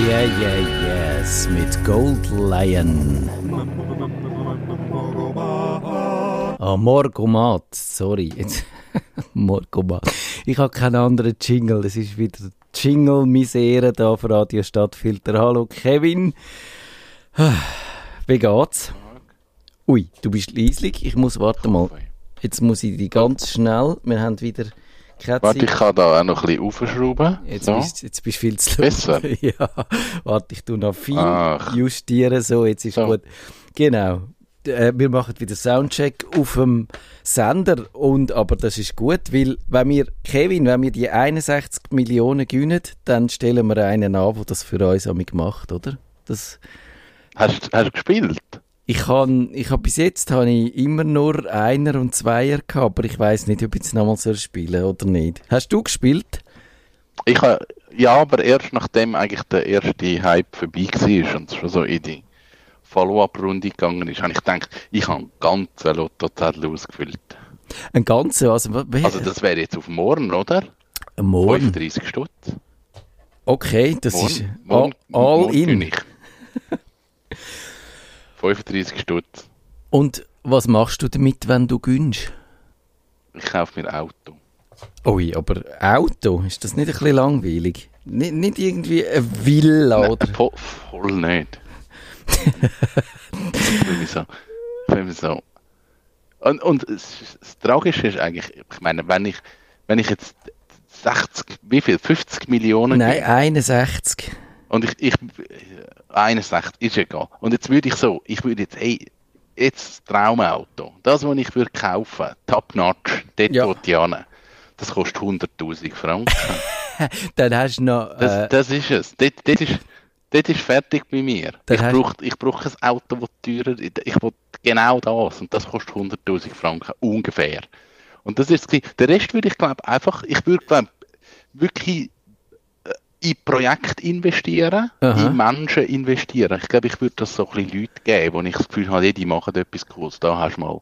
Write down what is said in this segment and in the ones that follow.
Yeah, yeah, yes, mit Gold Lion. Ah, Morgomat, sorry. Morgomat. Ich habe keinen anderen Jingle. Es ist wieder Jingle-Misere da auf Radio Stadtfilter. Hallo Kevin. Wie geht's? Ui, du bist leislich. Ich muss, warte mal. Jetzt muss ich die ganz schnell. Wir haben wieder keine Warte, Zeit. ich kann da auch noch ein bisschen aufschrauben. Jetzt, so. bist, jetzt bist du viel zu Besser? ja, warte, ich tu noch viel Ach. justieren. So, jetzt ist So. gut. Genau. Äh, Wir machen wieder Soundcheck auf dem Sender. Und, aber das ist gut, weil wenn wir, Kevin, wenn wir die 61 Millionen gewinnen, dann stellen wir einen an, der das für uns amig macht, oder? Das, Hast, hast du gespielt? Ich habe ich hab bis jetzt habe ich immer nur Einer und Zweier gehabt, aber ich weiß nicht, ob ich jetzt nochmal soll spielen oder nicht. Hast du gespielt? Ich ha, ja, aber erst nachdem eigentlich der erste Hype vorbei war und schon so in die Follow-up-Runde gegangen ist, habe ich gedacht, ich habe ganz Lottozettel ausgefüllt. Ein ganzer, also, Also das wäre jetzt auf morgen, oder? morgen. 35 Stutz. Okay, das Morgen, ist morgen, all, all morgen in. ich. 35 Stutz. Und was machst du damit, wenn du gönnst? Ich kaufe mir ein Auto. Ui, aber Auto, ist das nicht ein bisschen langweilig? Nicht, nicht irgendwie eine Villa Nein, oder... voll, voll nicht. ich so. Ich so. Und, und das, das Tragische ist eigentlich, ich meine, wenn ich, wenn ich jetzt 60, wie viel? 50 Millionen Nein, gebe, 61. und ich, ich 61 ist egal. Und jetzt würde ich so, ich würde jetzt, ey, jetzt das Traumauto, das, was ich würde kaufen, Top Notch, dort Ja. die hin, das kostet 100.000 Franken. Dann hast du noch... Das, Äh, das ist es. Dort, dort, ist, dort ist fertig bei mir. Dann Ich brauche ich brauch ein Auto, das teurer ist. Ich will genau das. Und das kostet 100.000 Franken ungefähr. Und das ist. Der Rest würde ich glaube einfach, ich würde glaube wirklich in Projekte investieren, Aha. in Menschen investieren. Ich glaube, ich würde das so ein bisschen Leute geben, wo ich das Gefühl habe, die machen etwas Cooles. Da hast du mal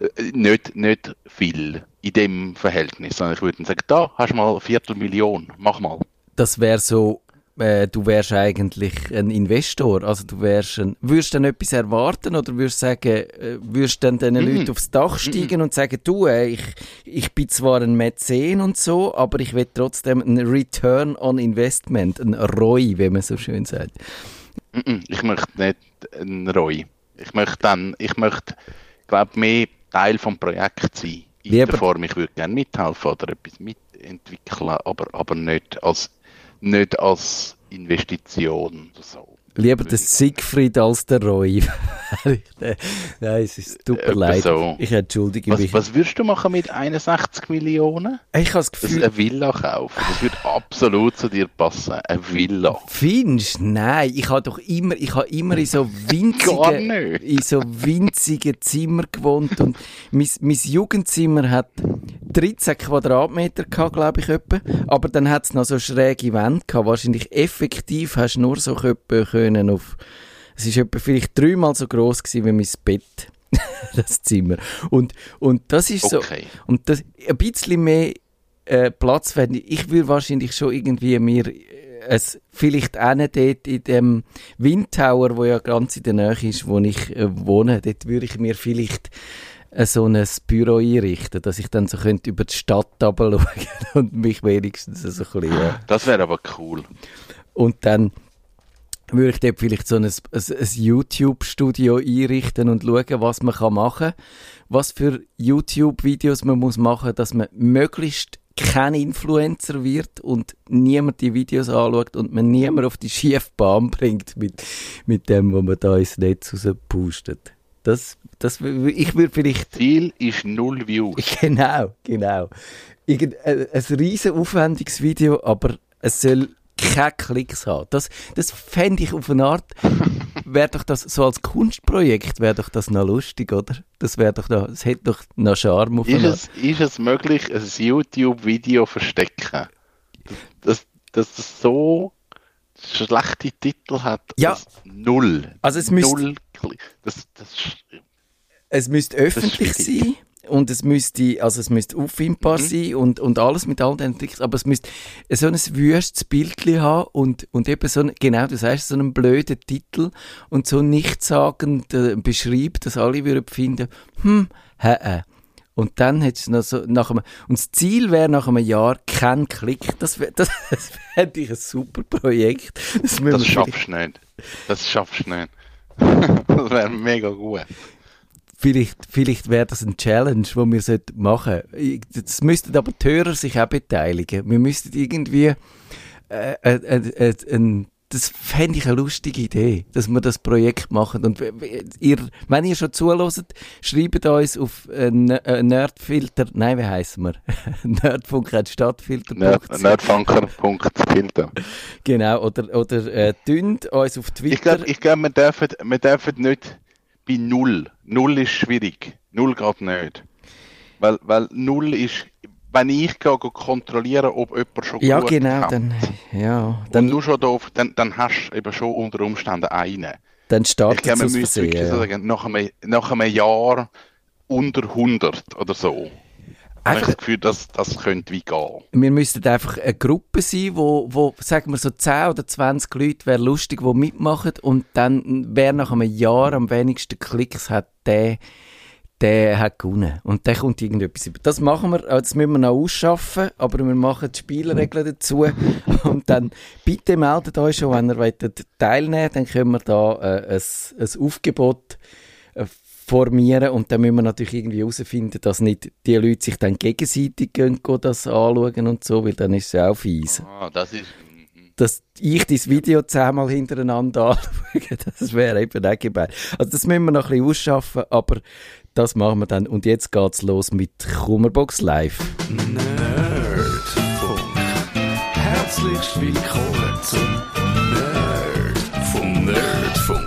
äh, nicht, nicht viel in dem Verhältnis, sondern ich würde sagen, da hast du mal eine Viertelmillion, mach mal. das wäre so... Äh, du wärst eigentlich ein Investor, also du wärst ein, würdest dann etwas erwarten oder würdest sagen, äh, würdest dann den Mhm. Leuten aufs Dach steigen und sagen, du, äh, ich, ich bin zwar ein Mäzen und so, aber ich will trotzdem ein Return on Investment, ein ROI, wie man so schön sagt. Mm-mm, Ich möchte nicht einen Roy. Ich möchte dann, ich möchte, glaube mehr Teil vom Projekt sein. In Lieber- der Form, ich würde gerne mithelfen oder etwas mitentwickeln, aber, aber nicht als, nicht als Investition. So. Lieber der Siegfried als der Roy. Nein, es ist Etwa leid. so. Ich entschuldige mich. Was, was würdest du machen mit 61 Millionen? Ich habe das Das Gefühl, eine Villa kaufen. Das würde absolut zu dir passen. Eine Villa. Findest? Nein, ich habe doch immer, ich habe immer in so winzigen, in so winzigen Zimmern gewohnt und mein, mein Jugendzimmer hat 13 Quadratmeter gehabt, glaube ich, etwa. Aber dann hat es noch so schräge Wände gehabt. Wahrscheinlich effektiv hast du nur so etwa können auf, es ist etwa vielleicht dreimal so groß gewesen wie mein Bett. das Zimmer. Und, und das ist so, Okay. und das, ein bisschen mehr äh, Platz fände ich. Ich würde wahrscheinlich schon irgendwie mir äh, es vielleicht auch nicht dort in dem Windtower, wo ja ganz in der Nähe ist, wo ich äh, wohne, dort würde ich mir vielleicht äh, so ein Büro einrichten, dass ich dann so könnte über die Stadt schauen und mich wenigstens so ein bisschen, äh, Das wäre aber cool. und dann würde ich dort vielleicht so ein, ein, ein YouTube-Studio einrichten und schauen, was man kann machen kann. Was für YouTube-Videos man muss machen, dass man möglichst kein Influencer wird und niemand die Videos anschaut und man niemand auf die schiefe Bahn bringt mit, mit dem, was man da ins Netz rauspustet. Das, das, ich würde vielleicht Ziel ist null Views. Genau, genau. Irgend, äh, ein riesen aufwendiges Video, aber es soll keine Klicks haben. Das, das fände ich auf eine Art, wäre doch das, so als Kunstprojekt wäre doch das noch lustig, oder? Das wäre doch noch, es hätte doch noch Charme auf Ist eine Art. es, ist es möglich, ein YouTube-Video verstecken? Dass, dass es so schlechte Titel hat, Ja. null. Also es müsste- null das, das, Es müsste öffentlich sein. Und es müsste, also es müsste auffindbar Mhm. sein und, und alles mit all den Tricks, aber es müsste so ein wüstes Bildchen haben und, und eben so ein, genau, du sagst, so einen blöden Titel und so nichtssagend äh, beschreibt, dass alle würden finden, hm, hä, äh. Und dann hättest du noch so, nach einem, und das Ziel wäre nach einem Jahr kein Klick. Das wäre, das, das fände ich ein super Projekt. Das, Das schaffst du nicht. Das schaffst du nicht. das wäre mega gut. Vielleicht, vielleicht wäre das ein Challenge, wo wir sollten machen sollten. Das müssten aber die Hörer sich auch beteiligen. Wir müssten irgendwie, äh, äh, äh, äh, ein, das fände ich eine lustige Idee, dass wir das Projekt machen. Und w- ihr, wenn ihr schon zuhört, schreibt uns auf äh, äh, Nerdfilter, nein, wie heißen wir? Nerdfunk.stadtfilter. Nerd, Nerdfunker.filter. Genau, oder, oder äh, dünnt uns auf Twitter. Ich glaube, ich glaub, wir, dürfen, wir dürfen nicht bei Null. Null ist schwierig. Null geht nicht. Weil, weil Null ist, wenn ich gehe, kontrollieren, ob jemand schon ja, geschaut genau, hat. dann, ja, Und dann, nur schon da, dann, dann hast du eben schon unter Umständen einen. dann Ich startet glaube, es aus Versehen. Ja. sagen, nach einem, nach einem Jahr unter 100 oder so. Habe ich Einfach, das Gefühl, dass das könnte wie gehen. wir müssten einfach eine Gruppe sein, wo, wo, sagen wir so 10 oder 20 Leute, wäre lustig, die mitmachen und dann, wer nach einem Jahr am wenigsten Klicks hat, der, der hat gewonnen. Und der kommt irgendetwas über. Das machen wir, das müssen wir noch ausschaffen, aber wir machen die Spielregeln dazu und dann bitte meldet euch schon, wenn ihr wollt teilnehmen dann können wir da äh, ein, ein Aufgebot äh, formieren und dann müssen wir natürlich irgendwie herausfinden, dass nicht die Leute sich dann gegenseitig gehen, gehen das anschauen und so, weil dann ist es ja auch fies. Ah, das ist. Dass ich das Video zehnmal hintereinander anschaue, das wäre eben auch gemein. Also das müssen wir noch ein bisschen ausschaffen, aber das machen wir dann. Und jetzt geht's los mit Kummerbox Live. Nerdfunk. Herzlich willkommen zum Nerd vom Nerdfunk.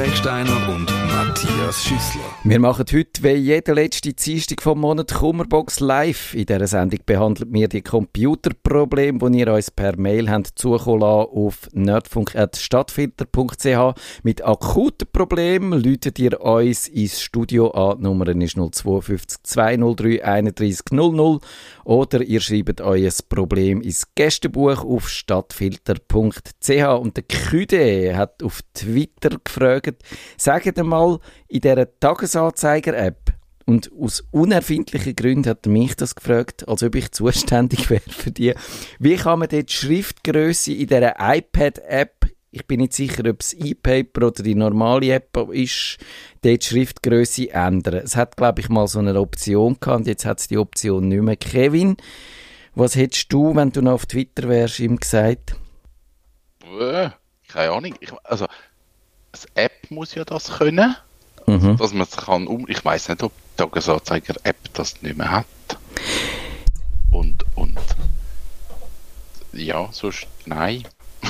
Recksteiner und Matthias Schüssler. Wir machen heute, wie jede letzte Dienstag vom Monat, Kummerbox live. In dieser Sendung behandelt wir die Computerprobleme, die ihr uns per Mail habt zukommen lassen auf nerdfunk.stadtfilter.ch. Mit akuten Problemen läutet ihr uns ins Studio an. Die Nummer ist 052 203 31 00 oder ihr schreibt euer Problem ins Gästebuch auf stadtfilter.ch. Und der Küde hat auf Twitter gefragt, sagt einmal in dieser Tagesanzeiger-App, und aus unerfindlichen Gründen hat er mich das gefragt, als ob ich zuständig wäre für die. Wie kann man dort die Schriftgröße in dieser iPad-App, ich bin nicht sicher, ob es E-Paper oder die normale App ist, dort die Schriftgröße ändern? Es hat, glaube ich, mal so eine Option gehabt jetzt hat es die Option nicht mehr. Kevin, was hättest du, wenn du noch auf Twitter wärst, ihm gesagt? Äh, keine Ahnung. Ich, also, das App muss ja das können, Mhm. dass man es kann um. Ich weiß nicht, ob die Tagesanzeiger-App das nicht mehr hat. Und, und. Ja, sonst. Nein.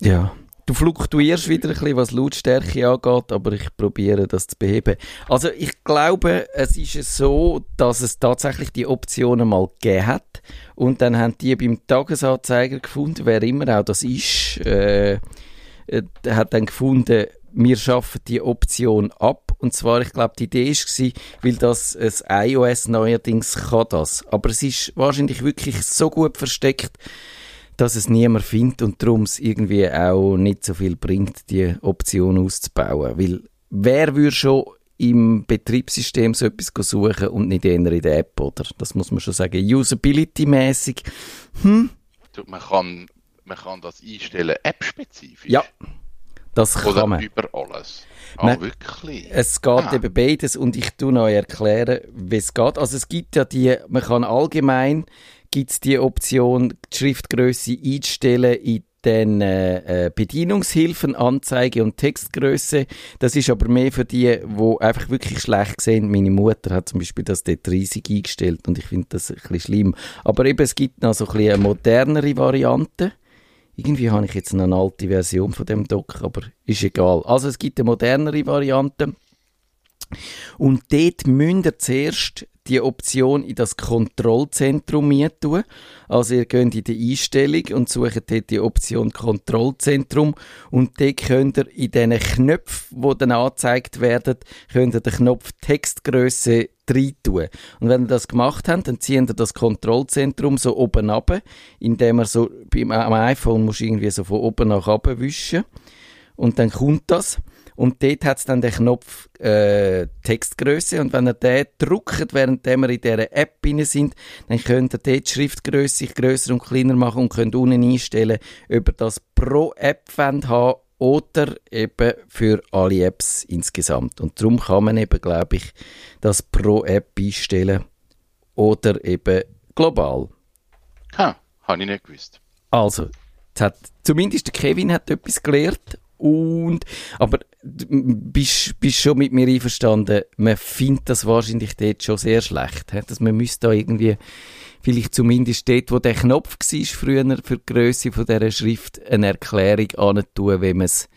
Ja. Du fluktuierst wieder ein bisschen, was Lautstärke angeht, aber ich probiere das zu beheben. Also ich glaube, es ist so, dass es tatsächlich die Optionen mal gegeben hat und dann haben die beim Tagesanzeiger gefunden, wer immer auch das ist, äh, äh, hat dann gefunden, wir schaffen die Option ab. Und zwar, ich glaube, die Idee war, weil das ein iOS neuerdings kann das. Aber es ist wahrscheinlich wirklich so gut versteckt, dass es niemand findet und darum es irgendwie auch nicht so viel bringt, die Option auszubauen. Weil wer würde schon im Betriebssystem so etwas suchen und nicht eher in der App, oder? Das muss man schon sagen. Usability-mäßig. Hm? Man kann, man kann das einstellen, app-spezifisch. Ja, das kann Oder man. über alles. Ah, Nein. wirklich? Es geht Ah. eben beides und ich tu noch erklären, wie es geht. Also es gibt ja die, man kann allgemein, gibt's die Option, die Schriftgröße einzustellen in den äh, äh, Bedienungshilfen, Anzeige und Textgröße. Das ist aber mehr für die, wo einfach wirklich schlecht sehen. Meine Mutter hat zum Beispiel das dort riesig eingestellt und ich finde das ein bisschen schlimm. Aber eben, es gibt noch so ein bisschen eine modernere Variante. Irgendwie habe ich jetzt eine alte Version von dem Dock, aber ist egal. Also es gibt eine modernere Variante. Und dort müsst ihr zuerst die Option in das Kontrollzentrum tun. Also ihr geht in die Einstellung und sucht dort die Option Kontrollzentrum und dort könnt ihr in diesen Knöpfen, die dann angezeigt werden, könnt ihr den Knopf Textgröße tun. Und wenn ihr das gemacht habt, dann zieht ihr das Kontrollzentrum so oben ab, indem ihr so, beim iPhone muss irgendwie so von oben nach unten wischen. Und dann kommt das. Und dort hat es dann den Knopf äh, Textgröße und wenn ihr den drückt, während wir in dieser App drin sind, dann könnt ihr dort die Schriftgröße grösser und kleiner machen und könnt unten einstellen, ob ihr das pro App haben oder eben für alle Apps insgesamt. Und darum kann man eben, glaube ich, das pro App einstellen oder eben global. Ha, habe ich nicht gewusst. Also, hat, zumindest der Kevin hat etwas gelernt und, aber bist, bist schon mit mir einverstanden, man findet das wahrscheinlich dort schon sehr schlecht, dass man müsste da irgendwie vielleicht zumindest dort, wo der Knopf war, früher für die Größe von dieser Schrift, eine Erklärung tun, wie man es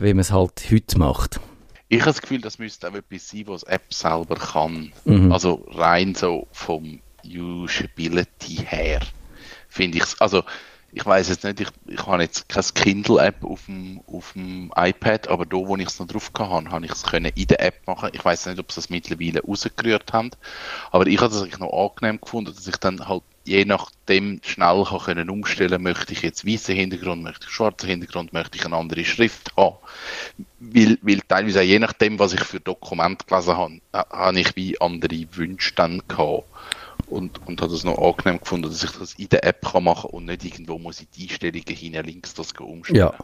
wie man es halt heute macht. Ich habe das Gefühl, das müsste auch etwas sein, was die App selber kann. Mhm. Also rein so vom Usability her, finde ich Also ich weiß jetzt nicht, ich, ich habe jetzt keine Kindle-App auf dem, auf dem iPad, aber da, wo ich es noch drauf hatte, habe ich es in der App machen. Ich weiß nicht, ob sie das mittlerweile rausgerührt haben, aber ich habe es eigentlich noch angenehm gefunden, dass ich dann halt je nachdem schnell kann können umstellen möchte ich jetzt weißen Hintergrund, möchte ich schwarzen Hintergrund, möchte ich eine andere Schrift haben. Weil, weil teilweise auch je nachdem, was ich für Dokument gelesen habe, habe ich wie andere Wünsche dann gehabt und, und hat es noch angenehm gefunden, dass ich das in der App kann machen und nicht irgendwo muss ich die Einstellungen hinten links das umstellen. Ja.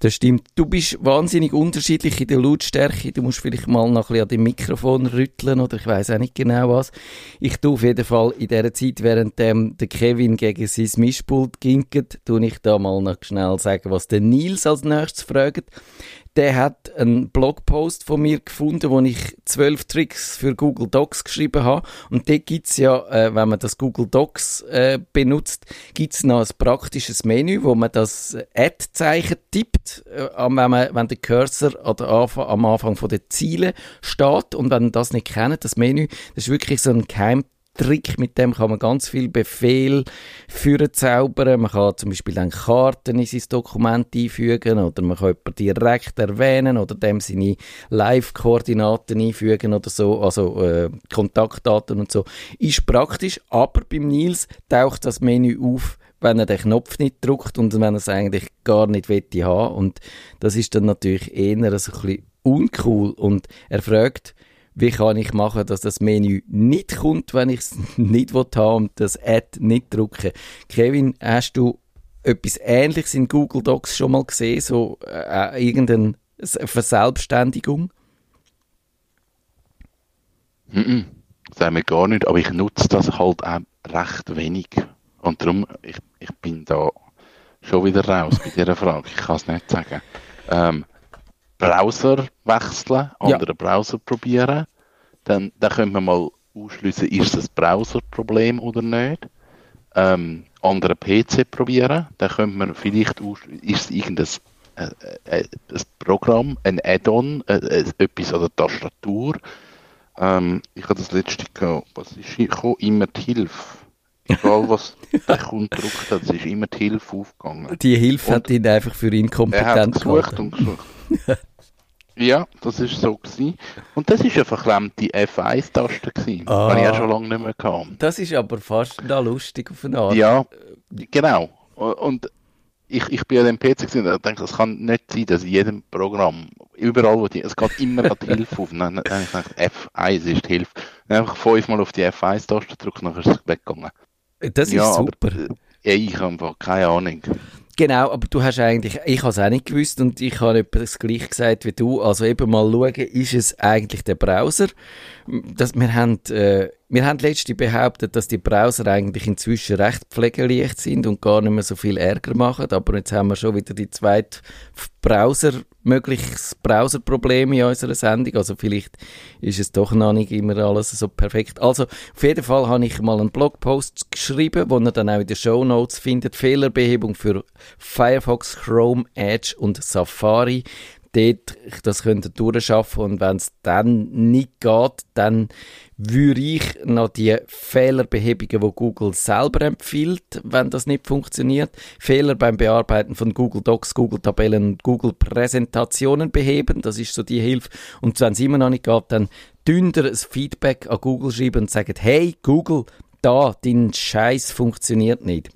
Das stimmt. Du bist wahnsinnig unterschiedlich in der Lautstärke. Du musst vielleicht mal noch ein bisschen an dem Mikrofon rütteln oder ich weiß auch nicht genau was. Ich tue auf jeden Fall in dieser Zeit, während ähm, der Kevin gegen sein Mischpult ginket, tue ich da mal noch schnell sagen, was der Nils als nächstes fragt der hat einen Blogpost von mir gefunden, wo ich zwölf Tricks für Google Docs geschrieben habe. Und dort gibt's ja, äh, wenn man das Google Docs äh, benutzt, gibt's noch ein praktisches Menü, wo man das Add-Zeichen tippt, äh, wenn, man, wenn der Cursor an am Anfang von den Zielen steht. Und wenn ihr das nicht kennt, das Menü, das ist wirklich so ein Geheim Trick, mit dem kann man ganz viel Befehl für zaubern. Man kann zum Beispiel dann Karten in sein Dokument einfügen oder man kann jemanden direkt erwähnen oder dem seine Live-Koordinaten einfügen oder so, also äh, Kontaktdaten und so. Ist praktisch, aber beim Nils taucht das Menü auf, wenn er den Knopf nicht drückt und wenn er es eigentlich gar nicht wette haben und das ist dann natürlich eher so ein bisschen uncool und er fragt, wie kann ich machen, dass das Menü nicht kommt, wenn ich es nicht haben und das Ad nicht drücke. Kevin, hast du etwas Ähnliches in Google Docs schon mal gesehen, so äh, irgendeine Verselbstständigung? Mm -mm, sagen wir gar nicht, aber ich nutze das halt auch recht wenig. Und darum, ich, ich bin da schon wieder raus bei dieser Frage. Ich kann es nicht sagen. Ähm, Browser wechseln, anderen ja. Browser probieren, dann, dann können wir mal ausschließen, ist es ein Browser-Problem oder nicht. Ähm, anderen PC probieren, dann könnte man vielleicht ist es irgendein äh, äh, ein Programm, ein Add-on, äh, äh, etwas an der Tastatur. Ähm, ich habe das letzte gehabt, was ist gekommen? Immer die Hilfe. Egal was der Kunde gedruckt hat, es ist immer die Hilfe aufgegangen. Die Hilfe und hat ihn einfach für ihn kompetent Er hat gesucht und gesucht. Ja, das ist so gewesen. Und das ist eine verklemmte F1-Taste gewesen. Ah, Habe ich auch schon lange nicht mehr gehabt. Das ist aber fast da lustig auf eine Art. Ja, genau. Und ich, ich bin an dem PC und dachte, es kann nicht sein, dass in jedem Programm, überall wo die, es geht immer an die Hilfe auf. Und dann, habe ich gedacht, F1 ist die Hilfe. Dann einfach fünfmal auf die F1-Taste gedrückt und dann ist es weggegangen. Das ist ja, super. Aber, ja, ich habe einfach keine Ahnung. Genau, aber du hast eigentlich, ich habe es auch nicht gewusst und ich habe etwa das gleiche gesagt wie du. Also eben mal schauen, ist es eigentlich der Browser? Das, wir haben, äh, wir haben letztens behauptet, dass die Browser eigentlich inzwischen recht pflegeleicht sind und gar nicht mehr so viel Ärger machen. Aber jetzt haben wir schon wieder die zweite Browser, mögliches Browserproblem in unserer Sendung. Also vielleicht ist es doch noch nicht immer alles so perfekt. Also auf jeden Fall habe ich mal einen Blogpost geschrieben, wo ihr dann auch in den Show Notes findet. Fehlerbehebung für Firefox, Chrome, Edge und Safari dort das könnte durchschaffen und wenn es dann nicht geht, dann würde ich noch die Fehlerbehebungen, die Google selber empfiehlt, wenn das nicht funktioniert, Fehler beim Bearbeiten von Google Docs, Google Tabellen und Google Präsentationen beheben, das ist so die Hilfe. Und wenn es immer noch nicht geht, dann dünder ein Feedback an Google schreiben und sagen, hey Google, da, dein Scheiß funktioniert nicht.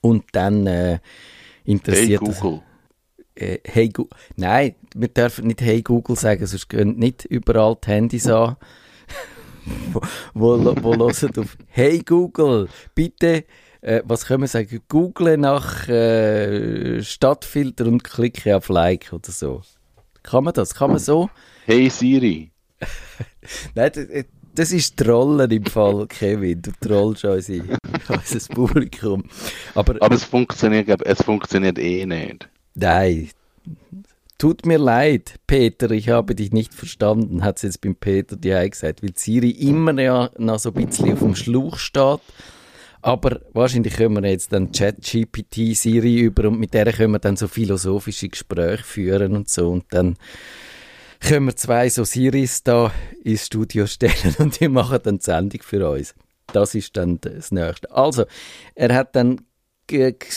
Und dann äh, interessiert hey Google. Äh, hey Google. Nein, wir dürfen nicht Hey Google sagen, sonst gehen nicht überall die Handys an. wo, wo, wo hören auf Hey Google, bitte, äh, was können wir sagen? Google nach äh, Stadtfilter und klicke auf Like oder so. Kann man das? Kann man so? Hey Siri. Nein, das, äh, das ist Trollen im Fall, Kevin. Du trollst unser, unser Publikum. Aber, Aber es funktioniert, es funktioniert eh nicht. Nein. Tut mir leid, Peter, ich habe dich nicht verstanden, hat es jetzt beim Peter die gesagt, weil Siri immer ja noch so ein bisschen auf dem Schluch steht. Aber wahrscheinlich können wir jetzt dann Chat-GPT Siri über und mit der können wir dann so philosophische Gespräche führen und so und dann können wir zwei so Siris da ins Studio stellen und die machen dann die Sendung für uns. Das ist dann das Nächste. Also, er hat dann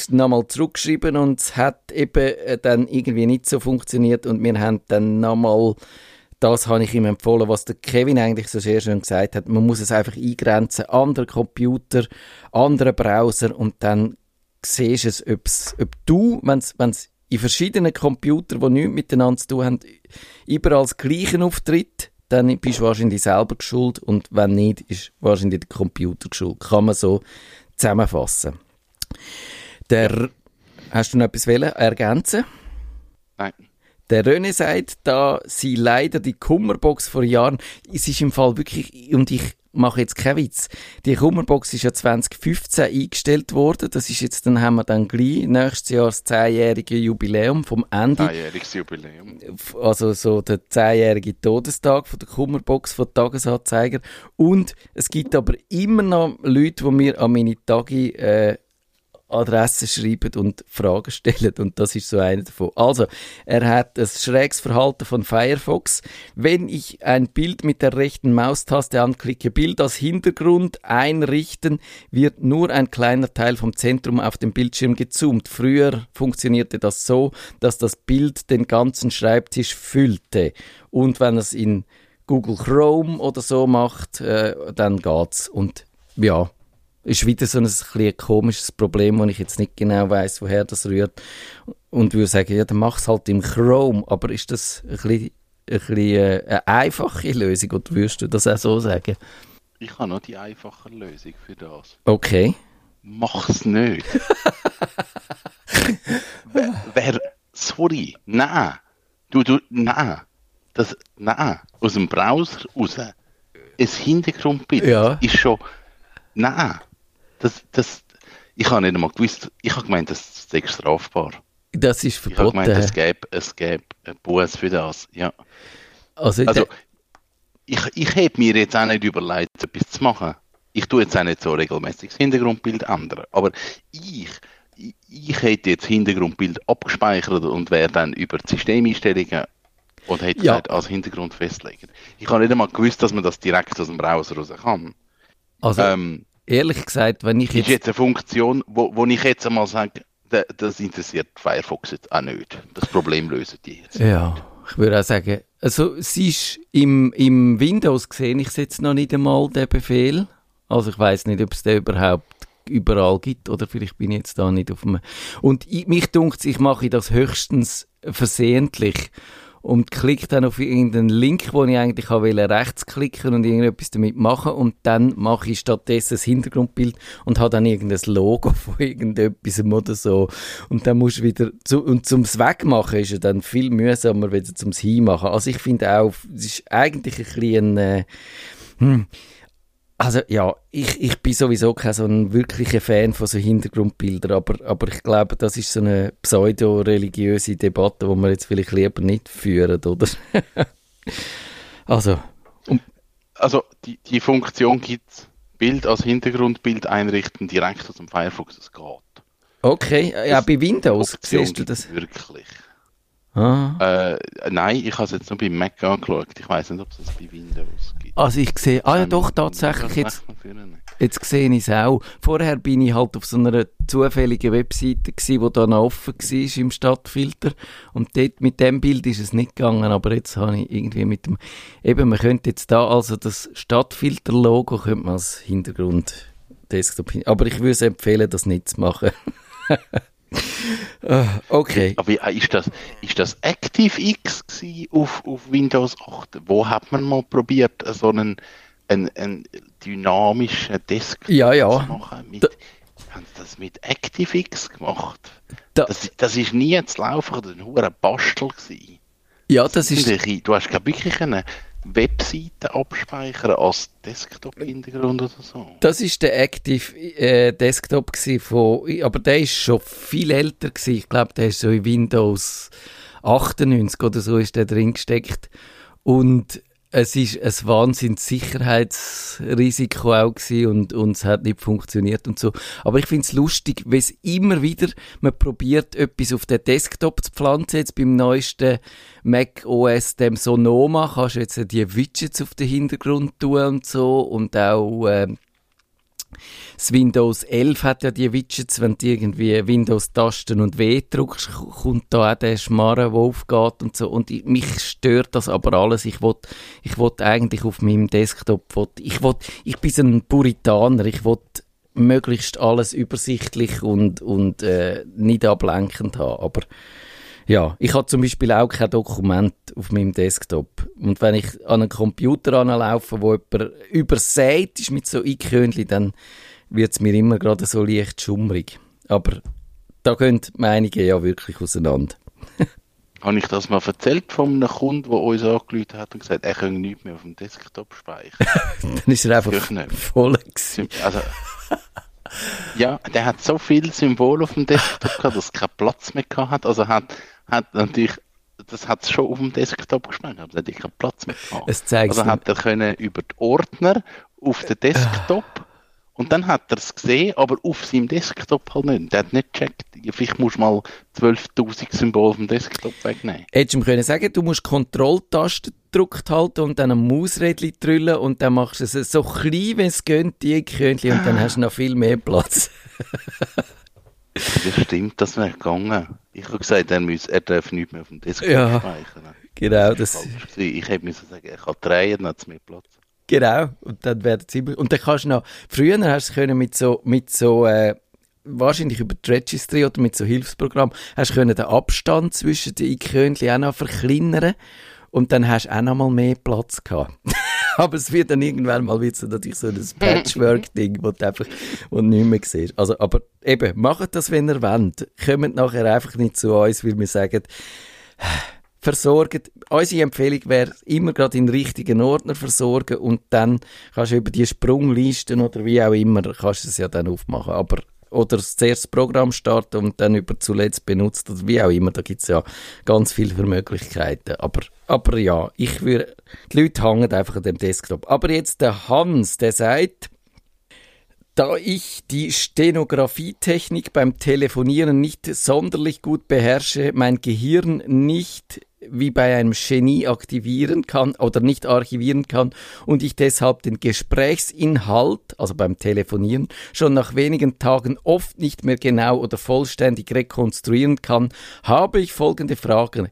nochmal zurückgeschrieben und es hat eben äh, dann irgendwie nicht so funktioniert und wir haben dann nochmal, das habe ich ihm empfohlen, was der Kevin eigentlich so sehr schön gesagt hat, man muss es einfach eingrenzen, andere Computer, andere Browser und dann siehst du es, ob du, wenn es in verschiedenen Computern, die nichts miteinander zu tun haben, überall das Gleiche auftritt, dann bist du wahrscheinlich selber geschuld und wenn nicht, ist wahrscheinlich der Computer geschuld. Kann man so zusammenfassen. Der, hast du noch etwas ergänzen? Nein. Der René sagt, da sie leider die Kummerbox vor Jahren, es ist im Fall wirklich, und ich mache jetzt keinen Witz, die Kummerbox ist ja 2015 eingestellt worden, das ist jetzt, dann haben wir dann gleich nächstes Jahr das 10-jährige Jubiläum vom Ende. 10-jähriges Jubiläum. Also so der 10-jährige Todestag von der Kummerbox von Tagesanzeiger. Und es gibt aber immer noch Leute, die mir an meine Tage äh, Adressen schreiben und Fragen stellen und das ist so einer davon. Also, er hat das schräges Verhalten von Firefox. Wenn ich ein Bild mit der rechten Maustaste anklicke, Bild als Hintergrund einrichten, wird nur ein kleiner Teil vom Zentrum auf dem Bildschirm gezoomt. Früher funktionierte das so, dass das Bild den ganzen Schreibtisch füllte und wenn es in Google Chrome oder so macht, äh, dann geht's und ja, ist wieder so ein, ein komisches Problem, wo ich jetzt nicht genau weiß, woher das rührt. Und würde sagen, ja, dann mach es halt im Chrome. Aber ist das ein bisschen, ein bisschen äh, eine einfache Lösung oder würdest du das auch so sagen? Ich habe noch die einfache Lösung für das. Okay. Mach's nicht. wer, wer, sorry, nein. Du, du, nein. Das, nein. Aus dem Browser raus. Ein Hintergrundbild ja. ist schon, nein. Das, das, ich habe nicht einmal gewusst, ich habe gemeint, das ist strafbar. Das ist verboten. Ich habe gemeint, es gäbe, es gäbe einen Buß für das, ja. Also, also ich, ich habe mir jetzt auch nicht überlegt, etwas zu machen. Ich tue jetzt auch nicht so regelmäßig das Hintergrundbild ändern. Aber ich, ich, ich hätte jetzt das Hintergrundbild abgespeichert und wäre dann über die Systemeinstellungen und hätte ja. gesagt, als Hintergrund festlegen. Ich habe nicht einmal gewusst, dass man das direkt aus dem Browser raus kann. Also, ähm, ehrlich gesagt, wenn ich jetzt... Ist jetzt eine Funktion, wo, wo ich jetzt einmal sage, das interessiert Firefox jetzt auch nicht. Das Problem lösen die jetzt. Ja, ich würde auch sagen, also es ist im, im Windows gesehen, ich setze noch nicht einmal den Befehl. Also ich weiß nicht, ob es den überhaupt überall gibt oder vielleicht bin ich jetzt da nicht auf dem... Und ich, mich dunkt ich mache das höchstens versehentlich und klicke dann auf irgendeinen Link, wo ich eigentlich will, rechts klicken und irgendetwas damit machen und dann mache ich stattdessen das Hintergrundbild und habe dann irgendein Logo von irgendetwas oder so und dann musst du wieder zu, und zum Wegmachen ist ja dann viel mühsamer wieder zum Hinmachen. Also ich finde auch, es ist eigentlich ein bisschen äh, hm, also ja, ich, ich bin sowieso kein so ein wirklicher Fan von so Hintergrundbildern, aber, aber ich glaube, das ist so eine pseudo-religiöse Debatte, die wir jetzt vielleicht lieber nicht führen, oder? also. Um also die, die Funktion gibt Bild als Hintergrundbild einrichten direkt aus dem Firefox, das geht. Okay, ja, bei Windows siehst du das? Wirklich. Ah. Äh, nein, ich habe es jetzt nur bei Mac angeschaut. Ich weiß nicht, ob es das bei Windows gibt. Also ich sehe, ah ja doch, tatsächlich, jetzt, jetzt sehe ich es auch. Vorher bin ich halt auf so einer zufälligen Webseite wo da noch offen war im Stadtfilter. Und dort mit dem Bild ist es nicht gegangen, aber jetzt habe ich irgendwie mit dem, eben, man könnte jetzt da also das Stadtfilter-Logo könnte man als Hintergrund Desktop hin, aber ich würde empfehlen, das nicht zu machen. Ah, okay. Aber äh, ist das, ist das ActiveX auf, auf Windows 8? Wo hat man mal probiert, äh, so einen, einen, einen dynamischen Desktop Ja, ja. zu machen? Mit, Da- haben sie das mit ActiveX gemacht? Da- das, das ist nie zu laufen, das war ein Bastel. Gewesen. Ja, das ist, Du hast glaub, wirklich eine Webseite abspeichern als Desktop-Hintergrund oder so. Das ist der Active äh, Desktop von, aber der ist schon viel älter gsi. Ich glaube, der ist so in Windows 98 oder so ist der drin gesteckt. Und es ist ein wahnsinns Sicherheitsrisiko auch gsi und, und es hat nicht funktioniert und so. Aber ich finde es lustig, wie es immer wieder, man probiert etwas auf den Desktop zu pflanzen. Jetzt beim neuesten Mac OS, dem Sonoma, kannst du jetzt die Widgets auf den Hintergrund tun und so und auch, ähm, das Windows 11 hat ja die Widgets, wenn du irgendwie Windows-Tasten und W drückst, kommt da auch der Schmarren, der aufgeht und so. Und ich, mich stört das aber alles. Ich will, ich will eigentlich auf meinem Desktop, will, ich will, ich bin ein Puritaner, ich will möglichst alles übersichtlich und, und äh, nicht ablenkend haben. Aber ja, ich habe zum Beispiel auch kein Dokument auf meinem Desktop. Und wenn ich an einen Computer anlaufe, wo jemand übersät ist mit so Einkönchen, dann wird es mir immer gerade so leicht schummrig. Aber da gehen die Meinungen ja wirklich auseinander. Habe ich das mal erzählt von einem Kunden, der uns angerufen hat und gesagt, er könne nichts mehr auf dem Desktop speichern? Dann ist er einfach voll gewesen. Also, ja, der hat so viele Symbole auf dem Desktop gehabt, dass er keinen Platz mehr gehabt hat. Also hat, hat natürlich, das hat es schon auf dem Desktop gespeichert, aber er hat keinen Platz mehr gehabt. Es zeigt Also hat er können über die Ordner auf den Desktop und dann hat er es gesehen, aber auf seinem Desktop halt nicht. Der hat nicht gecheckt, vielleicht musst du mal 12.000 Symbole vom Desktop wegnehmen. Hättest du ihm können sagen, du musst Kontrolltaste gedrückt halten und dann ein Mausrädchen drüllen und dann machst du es so klein, wie es geht, die Einkönchen, und dann hast du noch viel mehr Platz. Das stimmt, das wäre gegangen. Ich habe gesagt, er, muss, er darf nicht mehr auf dem Desktop Ja. speichern. genau, Das das... Ich hätte müssen sagen, er kann drehen, dann hat es mehr Platz. Genau, und dann werden sie immer, und dann kannst du noch, früher hast du können mit so, mit so, äh, wahrscheinlich über die Registry oder mit so Hilfsprogramm, hast du können den Abstand zwischen den Einkönchen auch noch verkleinern und dann hast du auch noch mal mehr Platz gehabt. Aber es wird dann irgendwann mal wieder so, natürlich so ein Patchwork-Ding, wo du einfach, wo du nicht mehr siehst. Also, aber eben, macht das, wenn ihr wollt. Kommt nachher einfach nicht zu uns, weil wir sagen, versorgen. Unsere Empfehlung wäre, immer gerade in richtigen Ordner versorgen und dann kannst du über die Sprunglisten oder wie auch immer, kannst du es ja dann aufmachen. Aber, oder zuerst das Programm starten und dann über zuletzt benutzt oder wie auch immer, da gibt es ja ganz viele Möglichkeiten. Aber, aber ja, ich würde, die Leute hängen einfach an dem Desktop. Aber jetzt der Hans, der sagt, da ich die Stenografietechnik beim Telefonieren nicht sonderlich gut beherrsche, mein Gehirn nicht wie bei einem Genie aktivieren kann oder nicht archivieren kann und ich deshalb den Gesprächsinhalt, also beim Telefonieren, schon nach wenigen Tagen oft nicht mehr genau oder vollständig rekonstruieren kann, habe ich folgende Frage.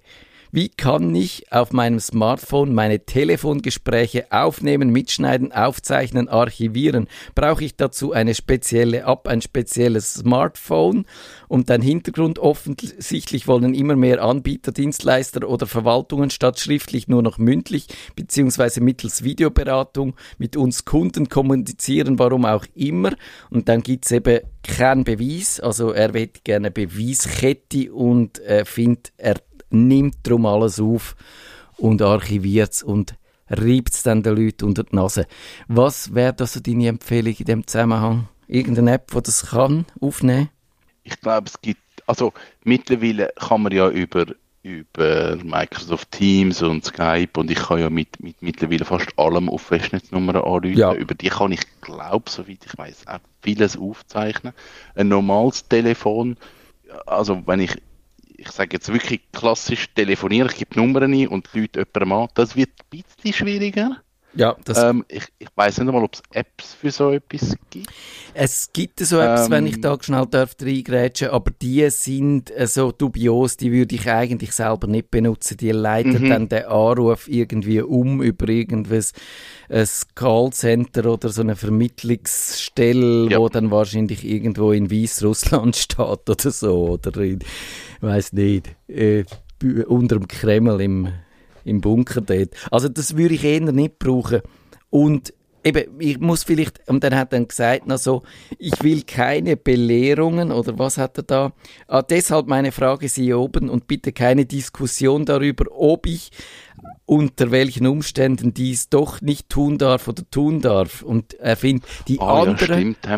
Wie kann ich auf meinem Smartphone meine Telefongespräche aufnehmen, mitschneiden, aufzeichnen, archivieren? Brauche ich dazu eine spezielle App, ein spezielles Smartphone? Und ein Hintergrund offensichtlich wollen immer mehr Anbieter, Dienstleister oder Verwaltungen statt schriftlich nur noch mündlich beziehungsweise mittels Videoberatung mit uns Kunden kommunizieren, warum auch immer. Und dann gibt's eben keinen Beweis, also er hätte gerne Beweiskette und äh, findet, er nimmt drum alles auf und archiviert es und reibt es dann den Leuten unter die Nase. Was wäre also deine Empfehlung in dem Zusammenhang? Irgendeine App, die das kann, aufnehmen? Ich glaube, es gibt, also mittlerweile kann man ja über, über Microsoft Teams und Skype und ich kann ja mit, mit mittlerweile fast allem auf Festnetznummern anrufen. Ja. Über die kann ich, glaube soweit ich weiß, auch vieles aufzeichnen. Ein normales Telefon, also wenn ich ich sage jetzt wirklich klassisch telefonieren, ich gebe Nummern ein und die Leute jemandem an, das wird ein bisschen schwieriger. Ja, das Ähm, ich ich weiß nicht einmal, ob es Apps für so etwas gibt. Es gibt so etwas, Ähm. wenn ich da schnell darf reingrätschen, aber die sind äh, so dubios, die würde ich eigentlich selber nicht benutzen. Die leiten Mhm. dann den Anruf irgendwie um über irgendwas, ein Callcenter oder so eine Vermittlungsstelle, Ja. wo dann wahrscheinlich irgendwo in Weißrussland steht oder so, oder in, weiß nicht, äh, unter dem Kreml im, im Bunker dort. Also das würde ich eher nicht brauchen. Und eben, ich muss vielleicht, und dann hat er gesagt, na so, ich will keine Belehrungen, oder was hat er da? Ah, deshalb meine Frage Sie oben und bitte keine Diskussion darüber, ob ich unter welchen Umständen dies doch nicht tun darf oder tun darf. Und er findet, die Ah, ja, anderen, stimmt. hä?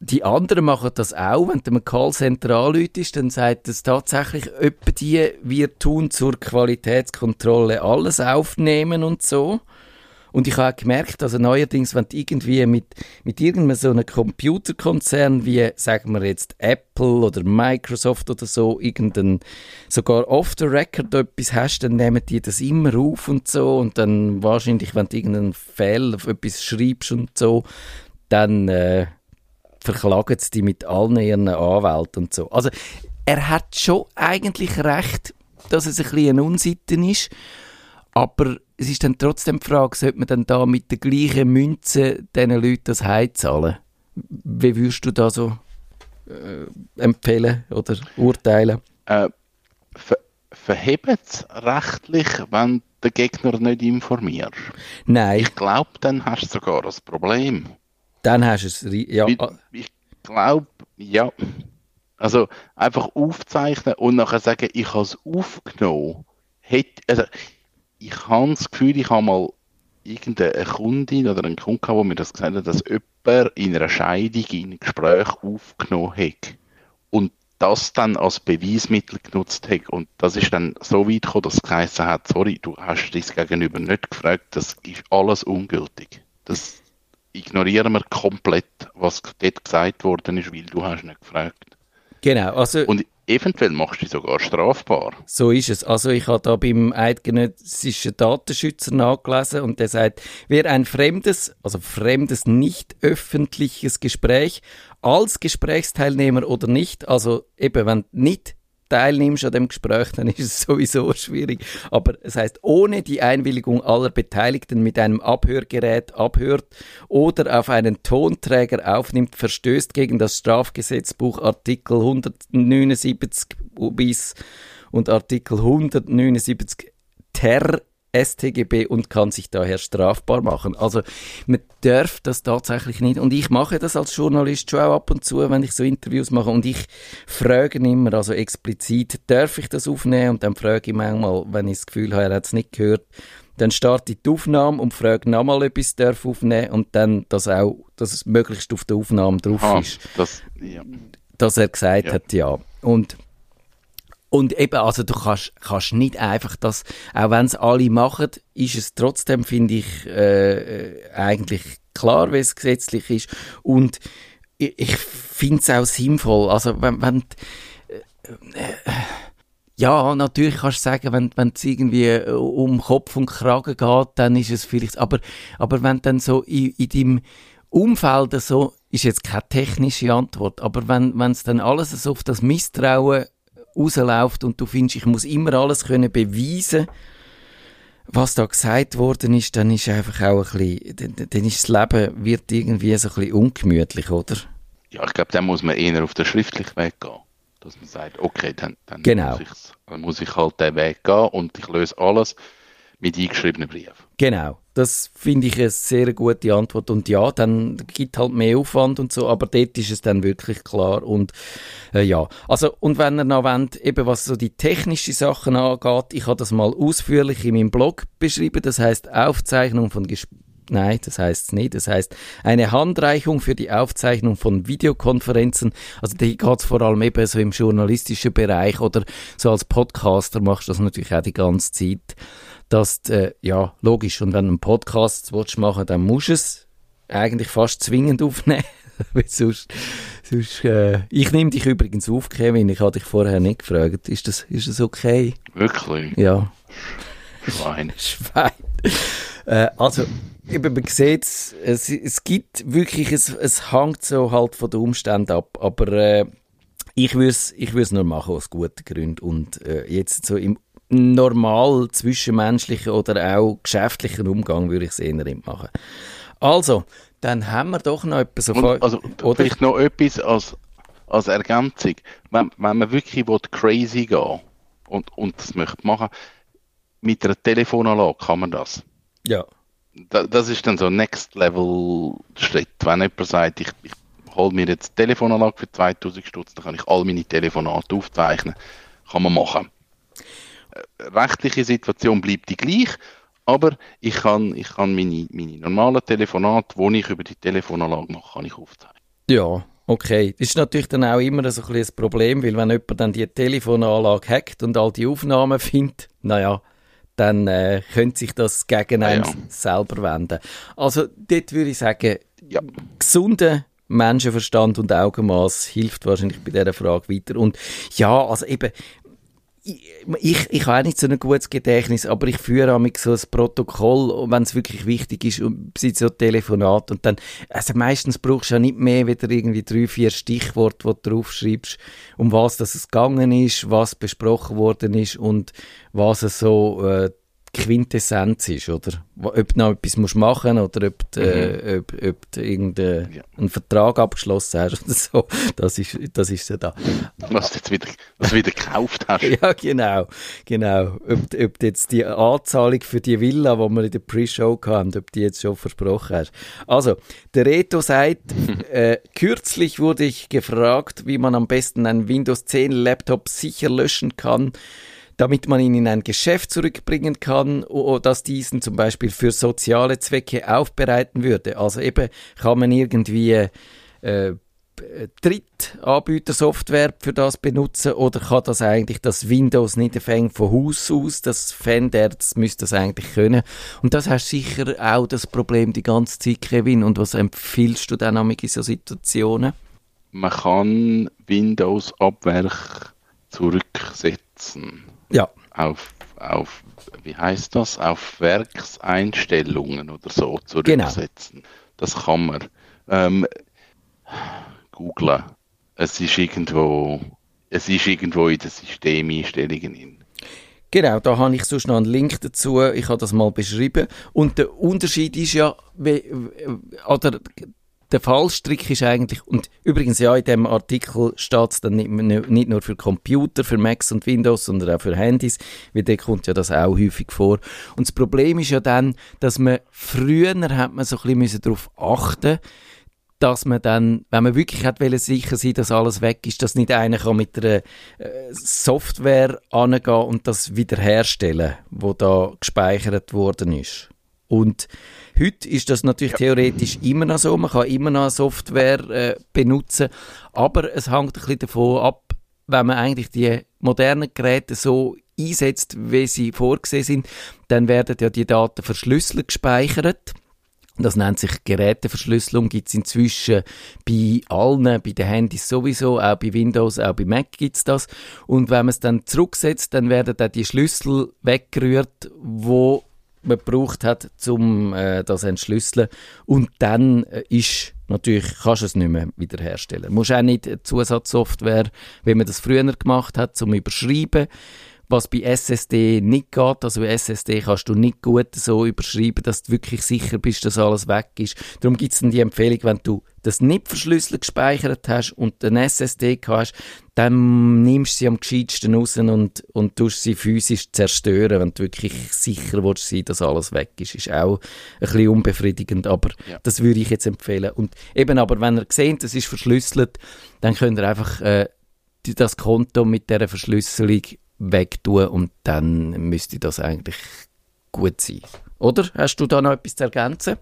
Die anderen machen das auch. Wenn du einem Callcenter anläutest, dann sagt es tatsächlich, etwa die, wir tun zur Qualitätskontrolle alles aufnehmen und so. Und ich habe auch gemerkt, also neuerdings, wenn du irgendwie mit, mit irgendeinem so einem Computerkonzern wie, sagen wir jetzt Apple oder Microsoft oder so, irgendein, sogar off the record etwas hast, dann nehmen die das immer auf und so. Und dann wahrscheinlich, wenn du irgendeinen Fehler auf etwas schreibst und so, dann, äh, verklagen sie die mit allen ihren Anwälten und so. Also er hat schon eigentlich recht, dass es ein bisschen eine Unsitte ist, aber es ist dann trotzdem die Frage, sollte man dann da mit der gleichen Münze diesen Leuten das Heim zahlen? Wie würdest du da so äh, empfehlen oder urteilen? Äh, ver verhebt es rechtlich, wenn der Gegner nicht informiert? Nein, Ich glaube, dann hast du sogar ein Problem. Dann hast du es. Ja, ah, Ich glaube, ja. Also einfach aufzeichnen und nachher sagen, ich habe es aufgenommen. Also, ich habe das Gefühl, ich habe mal irgendeine Kundin oder einen Kunden gehabt, der mir das gesagt hat, dass jemand in einer Scheidung in einem Gespräch aufgenommen hat und das dann als Beweismittel genutzt hat. Und das ist dann so weit gekommen, dass es geheißen hat, sorry, du hast dein Gegenüber nicht gefragt, das ist alles ungültig. Das ignorieren wir komplett, was dort gesagt worden ist, weil du hast nicht gefragt. genau. Also, Und eventuell machst du dich sogar strafbar. So ist es. Also ich habe da beim eidgenössischen Datenschützer nachgelesen und der sagt, wer ein fremdes, also fremdes nicht öffentliches Gespräch als Gesprächsteilnehmer oder nicht, also eben wenn nicht teilnimmst an dem Gespräch, dann ist es sowieso schwierig. Aber es heißt, ohne die Einwilligung aller Beteiligten mit einem Abhörgerät abhört oder auf einen Tonträger aufnimmt, verstößt gegen das Strafgesetzbuch Artikel 179 bis und Artikel 179 ter StGB und kann sich daher strafbar machen. Also man darf das tatsächlich nicht. Und ich mache das als Journalist schon auch ab und zu, wenn ich so Interviews mache. Und ich frage immer, also explizit, darf ich das aufnehmen? Und dann frage ich manchmal, wenn ich das Gefühl habe, er hat es nicht gehört, dann starte ich die Aufnahme und frage nochmal, ob ich es darf aufnehmen und dann, dass auch, dass es möglichst auf der Aufnahme drauf Ah, ist das, ja. dass er gesagt Ja. hat, ja. Und, und eben, also du kannst, kannst nicht einfach das, auch wenn es alle machen, ist es trotzdem, finde ich, äh, äh, eigentlich klar, wie es gesetzlich ist. Und ich, ich finde es auch sinnvoll. Also wenn, wenn äh, ja, natürlich kannst du sagen, wenn wenn es irgendwie äh, um Kopf und Kragen geht, dann ist es vielleicht, aber, aber wenn dann so in, in deinem Umfeld so, ist jetzt keine technische Antwort, aber wenn es dann alles so auf das Misstrauen rausläuft und du findest, ich muss immer alles können beweisen, was da gesagt worden ist, dann ist einfach auch ein bisschen, dann, ist das Leben, wird irgendwie so ein bisschen ungemütlich, oder? ja, ich glaube, dann muss man eher auf den schriftlichen Weg gehen. Dass man sagt, okay, dann, dann, Genau. muss, dann muss ich halt den Weg gehen und ich löse alles mit eingeschriebenen Brief. Genau, das finde ich eine sehr gute Antwort. Und ja, dann gibt halt mehr Aufwand und so, aber dort ist es dann wirklich klar. Und äh, ja, also, und wenn ihr noch wollt, eben was so die technischen Sachen angeht, ich habe das mal ausführlich in meinem Blog beschrieben, das heißt Aufzeichnung von Gesprächen. Nein, das heißt es nicht. Das heißt eine Handreichung für die Aufzeichnung von Videokonferenzen. Also die geht vor allem eben so im journalistischen Bereich oder so als Podcaster machst du das natürlich auch die ganze Zeit dass, äh, ja, logisch, und wenn du einen Podcast willst machen dann musst du es eigentlich fast zwingend aufnehmen, sonst Sonst, äh, ich nehme dich übrigens auf, Kevin. Ich habe dich vorher nicht gefragt. Ist das, ist das okay? Wirklich? Ja. Schwein. Schwein. Äh, also, eben, man sieht es, es gibt wirklich, es, es hängt so halt von den Umständen ab, aber äh, ich würde es ich nur machen aus guten Gründen und äh, jetzt so im normal zwischenmenschlichen oder auch geschäftlichen Umgang würde ich es eher nicht machen. Also, dann haben wir doch noch etwas. Und, also, oder? vielleicht noch etwas als, als Ergänzung. Wenn, wenn man wirklich will, crazy gehen und, und das möchte machen, mit einer Telefonanlage kann man das. Ja. Da, das ist dann so ein Next Level Schritt. Wenn jemand sagt, ich, ich hole mir jetzt eine Telefonanlage für 2000 Stutz, dann kann ich all meine Telefonate aufzeichnen. Kann man machen. Rechtliche Situation bleibt die gleich, aber ich kann, ich kann meine, meine normalen Telefonate, die ich über die Telefonanlage mache, kann ich aufzeichnen. Ja, okay. Das ist natürlich dann auch immer so ein, ein Problem, weil wenn jemand dann die Telefonanlage hackt und all die Aufnahmen findet, naja, dann äh, könnte sich das gegen einen ja, ja. selber wenden. Also dort würde ich sagen, ja. gesunder Menschenverstand und Augenmaß hilft wahrscheinlich bei dieser Frage weiter. Und ja, also eben, ich, ich habe auch nicht so ein gutes Gedächtnis, aber ich führe auch so ein Protokoll, wenn es wirklich wichtig ist, und so ein Telefonat und dann, also meistens brauchst du ja nicht mehr wieder irgendwie drei, vier Stichworte, die du draufschreibst, um was das es gegangen ist, was besprochen worden ist und was es so äh, Quintessenz ist, oder? Ob du noch etwas musst machen oder ob du, äh, mhm. ob, ob du irgendeinen ja. Vertrag abgeschlossen hast oder so. Das ist, das ist ja da. Was du jetzt wieder, was wieder gekauft hast. ja, genau. genau. Ob, ob du jetzt die Anzahlung für die Villa, die wir in der Pre-Show hatten, ob die jetzt schon versprochen hast. Also, der Reto sagt, äh, kürzlich wurde ich gefragt, wie man am besten einen Windows 10 Laptop sicher löschen kann damit man ihn in ein Geschäft zurückbringen kann dass diesen zum Beispiel für soziale Zwecke aufbereiten würde. Also eben kann man irgendwie äh, Drittanbieter-Software für das benutzen oder kann das eigentlich das Windows nicht von Haus aus, das Fan, der das müsste das eigentlich können. Und das hast sicher auch das Problem die ganze Zeit, Kevin. Und was empfiehlst du dann in so Situationen? Man kann Windows ab Werk zurücksetzen ja. auf, auf wie heißt das, auf Werkseinstellungen oder so zurücksetzen. Genau. Das kann man. Ähm, googlen. Es ist irgendwo, es ist irgendwo in den Systemeinstellungen in. Genau, da habe ich sonst noch einen Link dazu. Ich habe das mal beschrieben. Und der Unterschied ist ja, oder der Fallstrick ist eigentlich, und übrigens ja, in dem Artikel steht es dann nicht, nicht, nur für Computer, für Macs und Windows, sondern auch für Handys, weil da kommt ja das auch häufig vor. Und das Problem ist ja dann, dass man früher hat man so ein bisschen darauf achten dass man dann, wenn man wirklich hat sicher sein, dass alles weg ist, dass nicht einer kann mit einer äh, Software angehen und das wiederherstellen, wo da gespeichert worden ist. Und Heute ist das natürlich ja. theoretisch immer noch so. Man kann immer noch Software äh, benutzen. Aber es hängt ein bisschen davon ab, wenn man eigentlich die modernen Geräte so einsetzt, wie sie vorgesehen sind, dann werden ja die Daten verschlüsselt gespeichert. Das nennt sich Geräteverschlüsselung, gibt es inzwischen bei allen, bei den Handys sowieso, auch bei Windows, auch bei Mac gibt es das. Und wenn man es dann zurücksetzt, dann werden dann die Schlüssel weggerührt, wo man gebraucht hat, um äh, das zu entschlüsseln. Und dann äh, ist natürlich, kannst du es nicht mehr wiederherstellen. Du musst auch nicht Zusatzsoftware, wie man das früher gemacht hat, zum Überschreiben was bei SSD nicht geht. Also bei SSD kannst du nicht gut so überschreiben, dass du wirklich sicher bist, dass alles weg ist. Darum gibt es dann die Empfehlung, wenn du das nicht verschlüsselt gespeichert hast und eine SSD hast, dann nimmst du sie am gescheitsten raus und, und tust sie physisch zerstören, wenn du wirklich sicher willst sein, dass alles weg ist. Ist auch ein bisschen unbefriedigend, aber ja. das würde ich jetzt empfehlen. Und eben aber, wenn ihr seht, das ist verschlüsselt, dann könnt ihr einfach äh, das Konto mit der Verschlüsselung wegtun und dann müsste das eigentlich gut sein. Oder? Hast du da noch etwas zu ergänzen?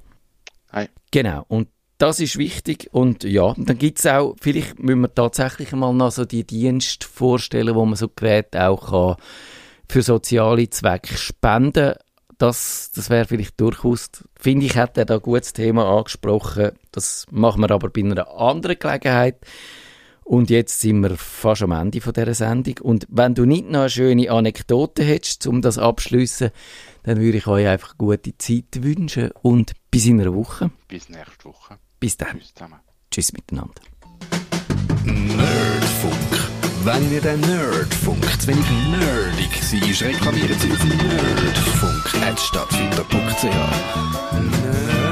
Nein. Genau. Und das ist wichtig und ja, dann gibt es auch, vielleicht müssen wir tatsächlich mal noch so die Dienste vorstellen, wo man so Geräte auch kann für soziale Zwecke spenden das, das wäre vielleicht durchaus, finde ich, hat er da ein gutes Thema angesprochen. Das machen wir aber bei einer anderen Gelegenheit. Und jetzt sind wir fast am Ende von dieser Sendung. Und wenn du nicht noch eine schöne Anekdote hättest, um das abschließen, dann würde ich euch einfach gute Zeit wünschen und bis in einer Woche. Bis nächste Woche. Bis dann. Tschüss zusammen. Tschüss miteinander. Nerdfunk. Wenn ihr den Nerdfunk zu wenig nerdig seid, reklamiert sie auf nerdfunk.stadtfinder.ch. Nerd